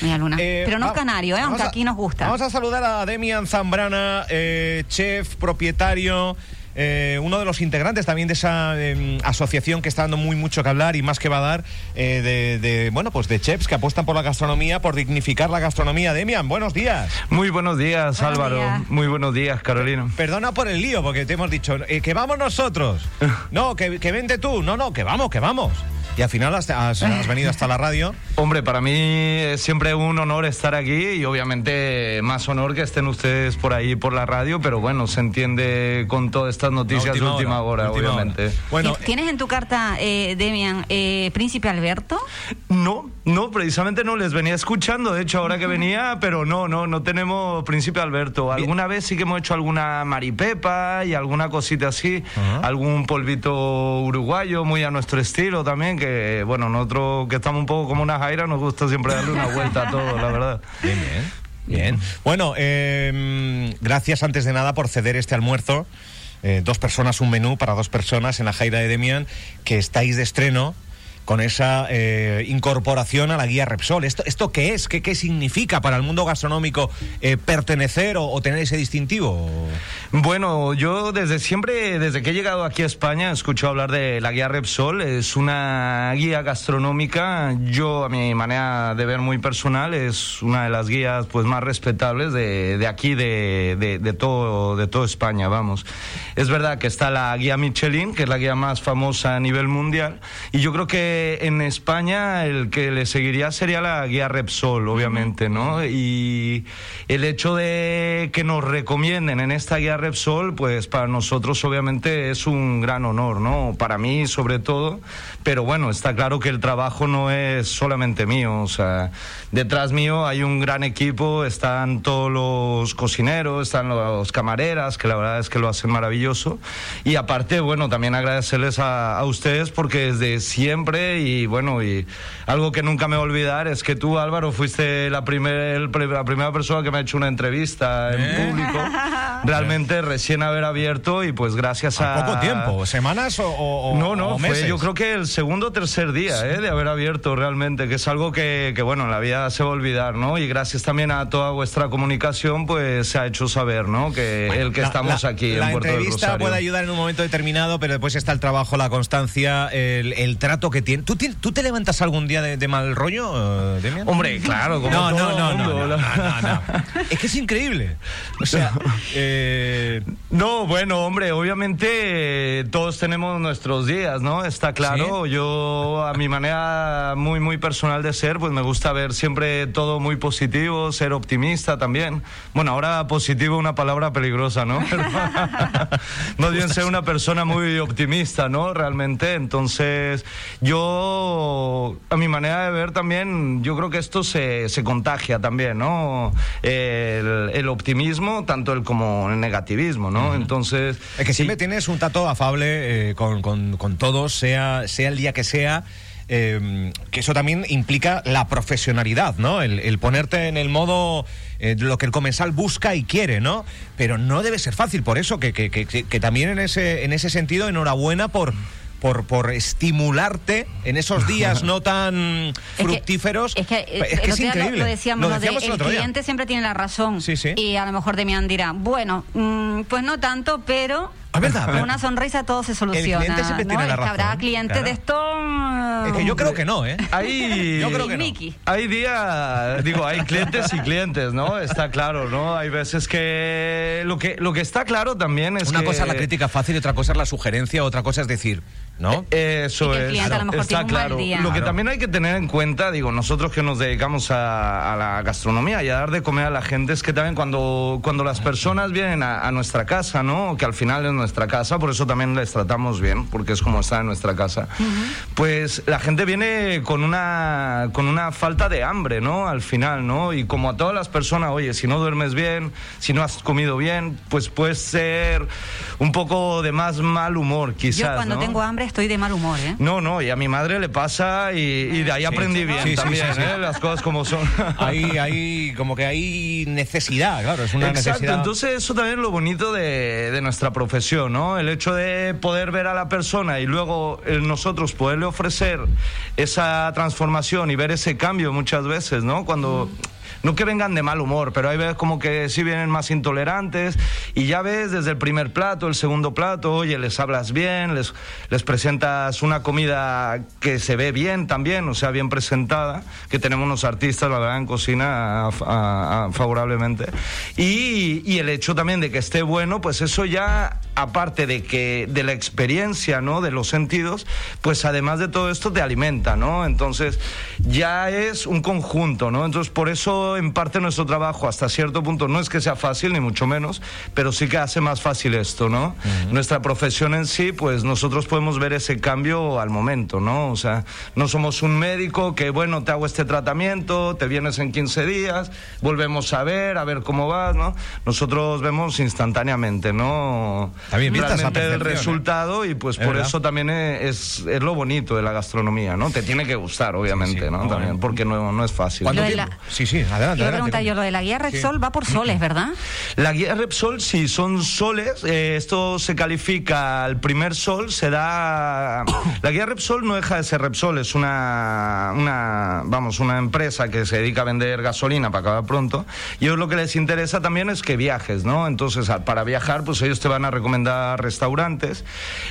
Media luna. Eh, Pero no va- canario, ¿eh? aunque a- aquí nos gusta. Vamos a saludar a Demian Zambrana, eh, chef, propietario, eh, uno de los integrantes también de esa eh, asociación que está dando muy mucho que hablar y más que va a dar eh, de, de, bueno, pues de chefs que apuestan por la gastronomía, por dignificar la gastronomía. Demian, buenos días. Muy buenos días, Buenos Álvaro. días. Muy buenos días, Carolina. Perdona por el lío, porque te hemos dicho eh, que vamos nosotros. No, que, que vente tú. No, no, que vamos, que vamos. Y al final has, has- has venido hasta la radio. Hombre, para mí es siempre un honor estar aquí y obviamente más honor que estén ustedes por ahí por la radio, pero bueno, se entiende con todas estas noticias de última hora, última obviamente. hora. Bueno, ¿Tien- ¿Tienes en tu carta, eh, Demian, eh, Príncipe Alberto? No, no, precisamente no les venía escuchando, de hecho, ahora que venía, pero no, no, no tenemos Príncipe Alberto. Alguna vez sí que hemos hecho alguna maripepa y alguna cosita así, algún polvito uruguayo muy a nuestro estilo también, que bueno, nosotros que estamos un poco como una jaira, nos gusta siempre darle una vuelta a todo, la verdad. Bien, bien. Bien. Bueno, eh, gracias antes de nada por ceder este almuerzo. Eh, dos personas, un menú para dos personas en la Jaira de Demian, que estáis de estreno con esa eh, incorporación a la guía Repsol. ¿Esto, esto qué es? ¿Qué, qué significa para el mundo gastronómico eh, pertenecer o, tener ese distintivo? Bueno, yo desde siempre, desde que he llegado aquí a España, he escuchado hablar de la guía Repsol. Es una guía gastronómica, yo a mi manera de ver muy personal, es una de las guías pues más respetables de, de aquí, de, de, de todo, de toda España, vamos. Es verdad que está la guía Michelin, que es la guía más famosa a nivel mundial, y yo creo que en España el que le seguiría sería la guía Repsol, obviamente, ¿no? Y el hecho de que nos recomienden en esta guía Repsol, pues para nosotros obviamente es un gran honor, ¿no? Para mí sobre todo, pero bueno, está claro que el trabajo no es solamente mío, o sea, detrás mío hay un gran equipo, están todos los cocineros, están los camareras, que la verdad es que lo hacen maravilloso, y aparte, bueno, también agradecerles a, a ustedes porque desde siempre y bueno, y algo que nunca me voy a olvidar es que tú, Álvaro, fuiste la, primer, la primera persona que me ha hecho una entrevista en ¿Eh? público, realmente recién haber abierto y pues gracias a... ¿A poco tiempo? ¿Semanas o, o- No, o no, meses? fue yo creo que el segundo o tercer día eh, de haber abierto realmente, que es algo que, que, bueno, en la vida se va a olvidar, ¿no? Y gracias también a toda vuestra comunicación, pues se ha hecho saber, ¿no? Que el que La- estamos la- aquí La en Puerto del entrevista puede ayudar en un momento determinado, pero después está el trabajo, la constancia, el, el trato que tiene. ¿Tú, ti- tú te levantas algún día de, de mal rollo, eh, Demian? Hombre, claro, como no, no, todo no, no, mundo. no, no, no, no. Es que es increíble. O sea, eh, No, bueno, hombre, obviamente eh, todos tenemos nuestros días, ¿no? Está claro. Yo, a mi manera muy, muy personal de ser, pues me gusta ver siempre todo muy positivo, ser optimista también. Bueno, ahora positivo es una palabra peligrosa, ¿no? Pero más bien ser una persona muy optimista, ¿no? Realmente. Entonces, yo, a mi manera de ver también, yo creo que esto se, se contagia también, ¿no? El, el optimismo, tanto el como el negativismo, ¿no? Entonces... es que siempre tienes un trato afable eh, con, con- con todos, sea, sea el día que sea. eh, que eso también implica la profesionalidad, ¿no? El, el ponerte en el modo eh, lo que el comensal busca y quiere, ¿no? Pero no debe ser fácil, por eso que, que- que- que- que también en ese, en ese sentido, enhorabuena por, por, por estimularte en esos días no tan fructíferos. Es que, eh, es, que es increíble. Lo, decíamos, Lo de el cliente siempre tiene la razón. Sí, sí. Y a lo mejor Demian dirá, bueno, mm, pues no tanto, pero Ah, ¿verdad? con una sonrisa todo se soluciona. cliente siempre ¿no? tiene la Es que habrá razón, clientes claro. de esto. Es que yo creo que no, ¿eh? Hay, Yo creo que no. Hay días, digo, hay clientes y clientes, ¿no? Está claro, ¿no? Hay veces que lo que lo que está claro también es Una que cosa es la crítica fácil y otra cosa es la sugerencia, otra cosa es decir, ¿no? Eso Y que el es. cliente a lo mejor está tiene un mal claro. día. Lo que Claro. también hay que tener en cuenta, digo, nosotros que nos dedicamos a, a la gastronomía y a dar de comer a la gente, es que también cuando, cuando las personas vienen a, a nuestra casa, ¿no? Que al final es nuestra casa, por eso también les tratamos bien, porque es como estar en nuestra casa. Pues la gente viene con una, con una falta de hambre, ¿no? Al final, ¿no? Y como a todas las personas, oye, si no duermes bien, si no has comido bien, pues puedes ser un poco de más mal humor, quizás. Yo cuando ¿no? tengo hambre estoy de mal humor, ¿eh? No, no, y a mi madre le pasa y, y de ahí aprendí bien Sí, sí, también, sí, sí. ¿eh? las cosas como son. Hay, hay, como que hay necesidad, claro, es una Exacto, necesidad. entonces eso también es lo bonito de, de nuestra profesión El hecho de poder ver a la persona y luego el nosotros poderle ofrecer esa transformación y ver ese cambio muchas veces, ¿no? Cuando no que vengan de mal humor, pero hay veces como que sí vienen más intolerantes y ya ves desde el primer plato, el segundo plato, oye, les hablas bien, les, les presentas una comida que se ve bien también, o sea, bien presentada, que tenemos unos artistas, la verdad, en cocina favorablemente. Y, y el hecho también de que esté bueno, pues eso ya, aparte de que de la experiencia, ¿no? De los sentidos, pues además de todo esto te alimenta, ¿no? Entonces ya es un conjunto, ¿no? Entonces por eso en parte nuestro trabajo hasta cierto punto no es que sea fácil, ni mucho menos, pero sí que hace más fácil esto, ¿no? Nuestra profesión en sí, pues nosotros podemos ver ese cambio al momento, ¿no? O sea, no somos un médico que, bueno, te hago este tratamiento, te vienes en 15 días, volvemos a ver, a ver cómo vas, ¿no? Nosotros vemos instantáneamente, ¿no? También Realmente el ¿eh? resultado y pues por eso también es, es, lo bonito de la gastronomía, ¿no? Te tiene que gustar, obviamente, ¿no? También, porque no, no es fácil. Sí, sí, adelante. yo, lo de la guía Repsol va por soles, ¿verdad? La guía Repsol, sí, son soles. Eh, esto se califica al primer sol, se da... La guía Repsol no deja de ser Repsol, es una, una, vamos, una empresa que se dedica a vender gasolina para acabar pronto. Y ellos lo que les interesa también es que viajes, ¿no? Entonces, para viajar, pues ellos te van a recomendar restaurantes,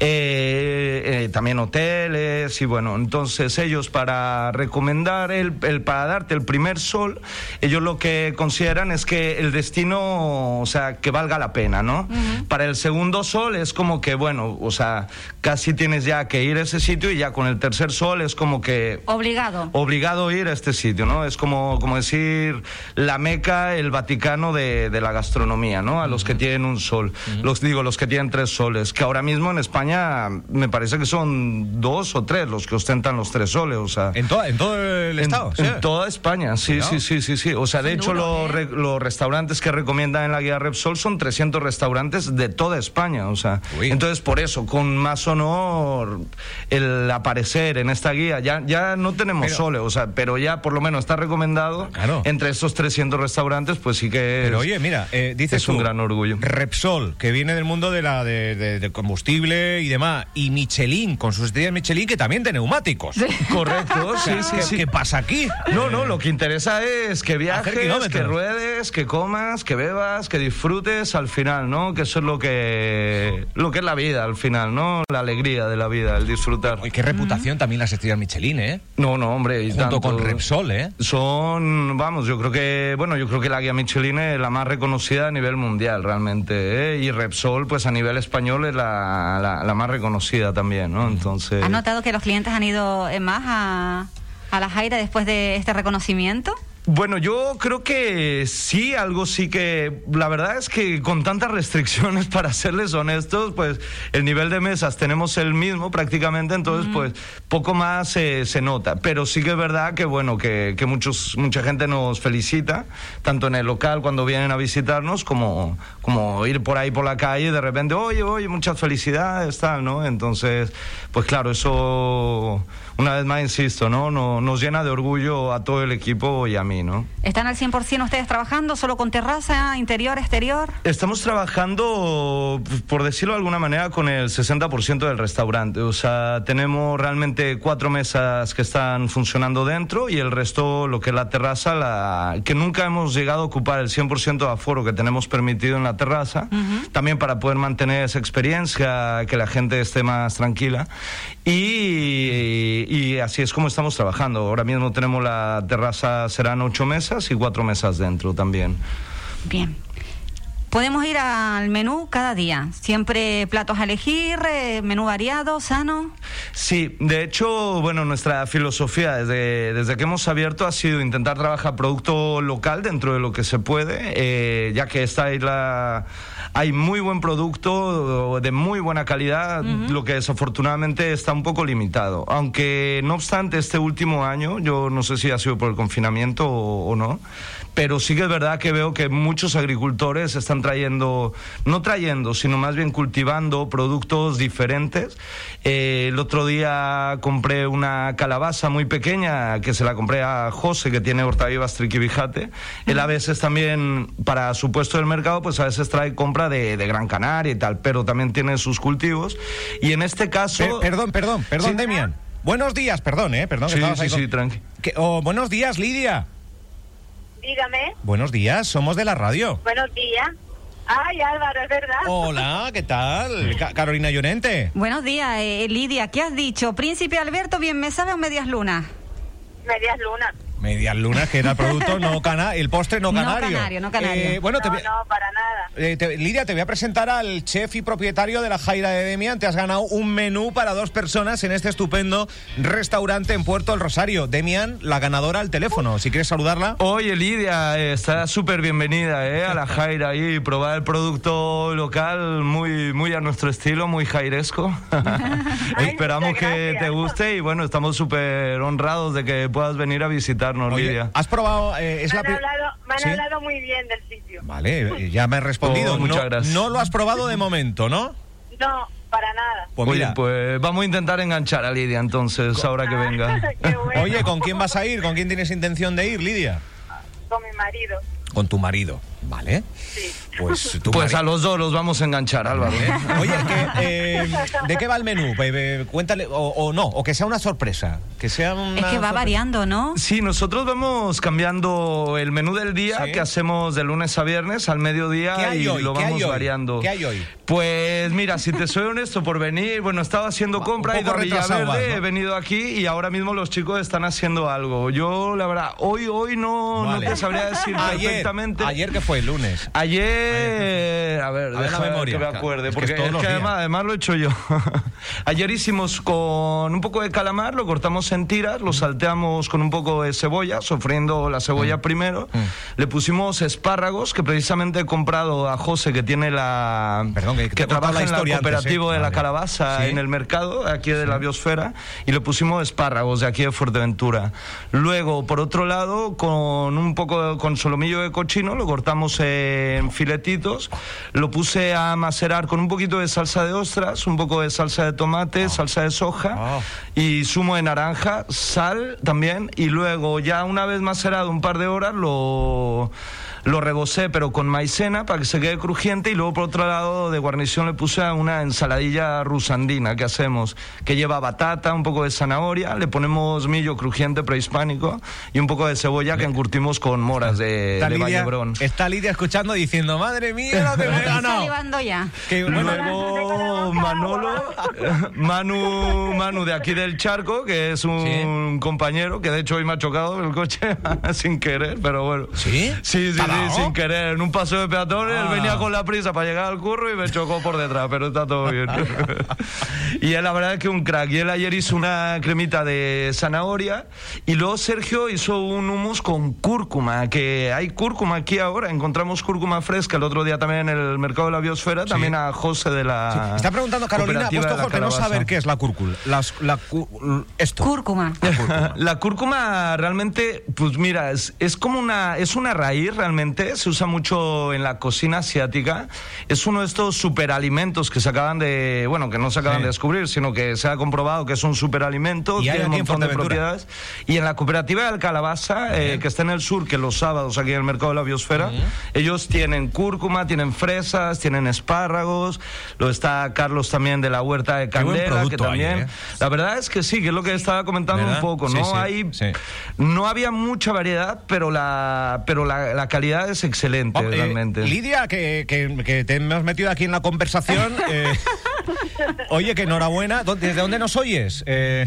eh, eh, también hoteles, y bueno, entonces ellos para recomendar, el, el, para darte el primer sol, ellos lo que consideran es que el destino, o sea, que valga la pena, ¿no? Para el segundo sol es como que, bueno, o sea, casi tienes ya que ir a ese sitio y ya con el tercer sol es como que... Obligado. Obligado a ir a este sitio, ¿no? Es como, como decir la Meca, el Vaticano de, la gastronomía, ¿no? A los que tienen un sol. Los digo, los que tienen tres soles, que ahora mismo en España me parece que son dos o tres los que ostentan los tres soles, o sea... ¿En, en todo el estado? En, toda España, sí, sí, sí, sí, sí. O sea, de hecho, ¿eh? los, restaurantes que recomiendan en la guía Repsol son 300 restaurantes de toda España. O sea, entonces por eso, con más honor, el aparecer en esta guía, ya, ya no tenemos sole, o sea, pero ya por lo menos está recomendado entre esos 300 restaurantes, pues sí que es. Pero oye, mira, eh, dices es un gran orgullo. Repsol, que viene del mundo de la de, combustible y demás, y Michelin, con sus estrellas Michelin, que también de neumáticos. Correcto, sí, sí, sí. ¿Qué pasa aquí? No, no, lo que interesa es que viajes, que ruedes, que comas, que bebas, que disfrutes al final, ¿no? Que eso es lo que lo que es la vida al final, ¿no? La alegría de la vida, el disfrutar. Y qué reputación también las estrellas Michelin, ¿eh? No, no, hombre, y junto con Repsol, ¿eh? Son, vamos, yo creo que, bueno, yo creo que la guía Michelin es la más reconocida a nivel mundial realmente, ¿eh? Y Repsol, pues a nivel español es la, la, más reconocida también, ¿no? Entonces. ¿Has notado que los clientes han ido más a a la Jaira después de este reconocimiento? Bueno, yo creo que sí, algo sí que la verdad es que con tantas restricciones, para serles honestos, pues el nivel de mesas tenemos el mismo prácticamente, entonces pues poco más se nota. Pero sí que es verdad que bueno, que, que, muchos, mucha gente nos felicita, tanto en el local cuando vienen a visitarnos, como, como ir por ahí por la calle y de repente, oye, oye, muchas felicidades, tal, ¿no? Entonces, pues claro, eso una vez más insisto, ¿no? Nos llena de orgullo a todo el equipo y a mí, ¿no? ¿Están al 100% ustedes trabajando solo con terraza, interior, exterior? Estamos trabajando, por decirlo de alguna manera, con el 60% del restaurante. O sea, tenemos realmente cuatro mesas que están funcionando dentro y el resto, lo que es la terraza, la, que nunca hemos llegado a ocupar el 100% de aforo que tenemos permitido en la terraza, también para poder mantener esa experiencia, que la gente esté más tranquila. y y así es como estamos trabajando. Ahora mismo tenemos la terraza, serán ocho mesas y cuatro mesas dentro también. Bien. Podemos ir al menú cada día, siempre platos a elegir, eh, menú variado, sano. Sí, de hecho, bueno, nuestra filosofía desde, desde que hemos abierto ha sido intentar trabajar producto local dentro de lo que se puede, eh, ya que esta isla hay muy buen producto de muy buena calidad, lo que desafortunadamente está un poco limitado. Aunque no obstante, este último año, yo no sé si ha sido por el confinamiento o no, pero sí que es verdad que veo que muchos agricultores están trayendo, no trayendo, sino más bien cultivando productos diferentes. Eh, el otro día compré una calabaza muy pequeña que se la compré a José, que tiene hortavivas triquibijate. Él a veces también, para su puesto del mercado, pues a veces trae compra de, de Gran Canaria y tal, pero también tiene sus cultivos. Y en este caso... Per- perdón, perdón, perdón, Sí. Demian. Buenos días, perdón, ¿eh? Perdón, que Sí, sí, ahí sí, tranqui. Que- oh, buenos días, Lidia. Dígame, Buenos días, somos de la radio. buenos días. Ay, Álvaro, es verdad. Hola, ¿qué tal? Ca- Carolina Llorente. Buenos días, eh, Lidia. ¿Qué has dicho? ¿Príncipe Alberto, bien me sabe o medias lunas? Medias lunas. Medias lunas, que era el producto no cana el postre no No canario. canario, no canario. Eh, bueno, te no, voy- no, para nada. eh, te- Lidia, te voy a presentar al chef y propietario de la Jaira de Demian. Te has ganado un menú para dos personas en este estupendo restaurante en Puerto del Rosario. Demian, la ganadora al teléfono. Si quieres saludarla. Oye, Lidia, eh, está súper bienvenida eh, a la Jaira y probar el producto local muy, muy a nuestro estilo, muy jairesco. Ay, Esperamos que te guste y bueno, estamos súper honrados de que puedas venir a visitarnos, Oye, Lidia. ¿has probado? eh, es Me la han, hablado, me han ¿Sí? hablado muy bien del sitio. Vale, eh, ya me has respondido. Oh, muchas no, gracias. no lo has probado de momento, ¿no? No, para nada. Pues Oye, mira. pues vamos a intentar enganchar a Lidia entonces, ahora que venga. Bueno. Oye, ¿con quién vas a ir? ¿Con quién tienes intención de ir, Lidia? Con mi marido, Con tu marido. Vale. sí. Pues tu Pues a los dos los vamos a enganchar, Álvaro. ¿Eh? Oye, que, eh, ¿de qué va el menú? Pe- Cuéntale, o, o no, o que sea una sorpresa. Que sea una Es que va sorpresa. variando, ¿no? Sí, nosotros vamos cambiando el menú del día Sí. que hacemos de lunes a viernes al mediodía ¿Qué hay y hoy? lo ¿Qué vamos variando. ¿Qué hay hoy? Pues mira, si te soy honesto por venir, bueno, estaba haciendo compra y poco de retrasado Villaverde, vas, ¿no? he venido aquí y ahora mismo los chicos están haciendo algo. Yo, la verdad, hoy hoy no, no te sabría decir Ayer, perfectamente. ayer que fue lunes. Ayer, a ver, A ver la memoria, que me acuerde, Es que porque es que además, además lo he hecho yo. Ayer hicimos con un poco de calamar, lo cortamos en tiras, lo salteamos con un poco de cebolla, sofriendo la cebolla Mm. primero. Le pusimos espárragos, que precisamente he comprado a José, que tiene la. Perdón, que contado trabaja la en antes, cooperativo ¿eh? de la calabaza Sí. en el mercado, aquí de la biosfera, y le pusimos espárragos de aquí de Fuerteventura. Luego, por otro lado, con un poco con solomillo de cochino, lo cortamos en filetitos, lo puse a macerar con un poquito de salsa de ostras, un poco de salsa de tomate, salsa de soja Ah. y zumo de naranja, sal también, y luego ya una vez macerado un par de horas lo lo rebocé pero con maicena para que se quede crujiente y luego por otro lado de guarnición le puse una ensaladilla rusandina que hacemos que lleva batata, un poco de zanahoria, le ponemos millo crujiente prehispánico y un poco de cebolla que encurtimos con moras de, Está de Lidia, Vallebrón. está Lidia escuchando diciendo, madre mía, lo que me ganado. ya. Que, bueno, Luego Manolo, Manu, Manu de aquí del charco, que es un compañero que de hecho hoy me ha chocado el coche sin querer, pero bueno. ¿Sí? Sí, sí, ¿Te ha sí, dado? sin querer. En un paseo de peatones, él Ah. venía con la prisa para llegar al curro y me chocó por detrás, pero está todo bien. y él, la verdad es que un crack. Y él ayer hizo una cremita de zanahoria y luego Sergio hizo un hummus con cúrcuma, que hay cúrcuma aquí ahora. Encontramos cúrcuma fresca el otro día también en el mercado de la biosfera, también a José de la. Está preguntando Carolina, puesto la que no saber qué es la cúrcula. Las- la esto. Cúrcuma. La cúrcuma realmente, pues mira, es, es como una, es una raíz realmente, se usa mucho en la cocina asiática, es uno de estos superalimentos que se acaban de, bueno, que no se acaban Sí. de descubrir, sino que se ha comprobado que es un superalimento, Y hay tiene un montón de propiedades. Y en la cooperativa del Calabaza, eh, que está en el sur, que los sábados aquí en el mercado de la biosfera, ellos tienen cúrcuma, tienen fresas, tienen espárragos, lo está Carlos también de la huerta de Candela, que producto hay, también... ¿eh? La verdad es que sí, que es lo que estaba comentando ¿Verdad? un poco, ¿no? sí, Hay, sí. no había mucha variedad, pero la, pero la, la calidad es excelente, Oh, eh, realmente. Lidia, que, que- que te hemos metido aquí en la conversación. eh, oye, que enhorabuena. ¿Dó- ¿Desde dónde nos oyes? Eh,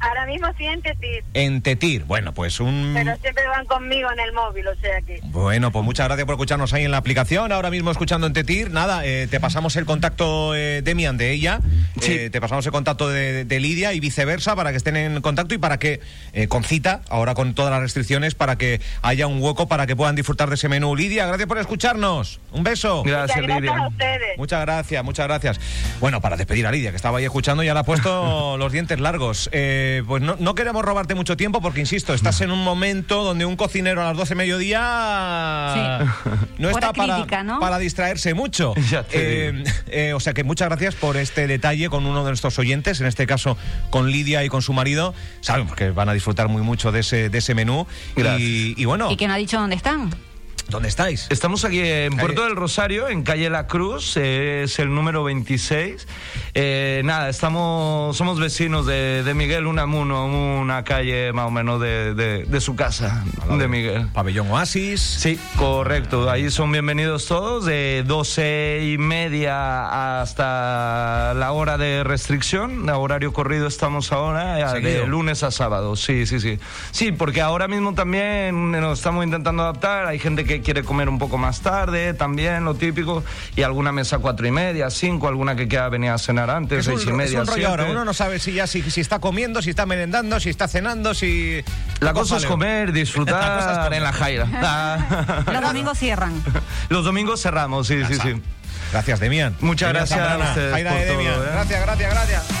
Ahora mismo siente ti, en Tetir. Bueno, pues un... pero siempre van conmigo en el móvil, o sea que. Bueno, pues muchas gracias por escucharnos ahí en la aplicación. Ahora mismo escuchando en Tetir. Nada, eh, te pasamos el contacto, eh, Demian, de ella. Sí. Eh, te pasamos el contacto de, de Lidia y viceversa para que estén en contacto y para que, eh, con cita, ahora con todas las restricciones, para que haya un hueco para que puedan disfrutar de ese menú. Lidia, gracias por escucharnos. Un beso. Gracias, Muchas gracias Lidia. a ustedes. Muchas gracias, muchas gracias. Bueno, para despedir a Lidia, que estaba ahí escuchando, ya le ha puesto los dientes largos. Eh, Eh, pues no, no queremos robarte mucho tiempo porque, insisto, estás en un momento donde un cocinero a las 12 de mediodía Sí. no está para, crítica, ¿no? para distraerse mucho. Ya te Eh, eh, o sea que muchas gracias por este detalle con uno de nuestros oyentes, en este caso con Lidia y con su marido. Sabemos que van a disfrutar muy mucho de ese, de ese menú. Gracias. Y, y bueno, Y que no ha dicho dónde están. ¿Dónde estáis? Estamos aquí en Puerto del Rosario, en calle La Cruz, eh, es el número 26. Eh, nada, estamos, somos vecinos de, de Miguel Unamuno, una calle más o menos de, de- de su casa, de Miguel. Pabellón Oasis. Sí, correcto. Ahí son bienvenidos todos, de 12 y media hasta la hora de restricción. A horario corrido estamos ahora, eh, Seguido. de lunes a sábado. Sí, sí, sí. Sí, porque ahora mismo también nos estamos intentando adaptar. Hay gente que quiere comer un poco más tarde, también lo típico. Y alguna mesa cuatro y media, cinco, alguna que quiera venir a cenar antes, Es seis un, y media. es un rollo ahora. Uno no sabe si ya si, si está comiendo, si está merendando, si está cenando, si. La cosa es comer, La cosa es disfrutar comer. en la jaira. Los domingos cierran. Los domingos cerramos, sí, sí, sí. Gracias, Demian. Muchas Demian gracias a Zambrana, ustedes Jaira por de todo, Demian. ¿eh? Gracias, gracias, gracias.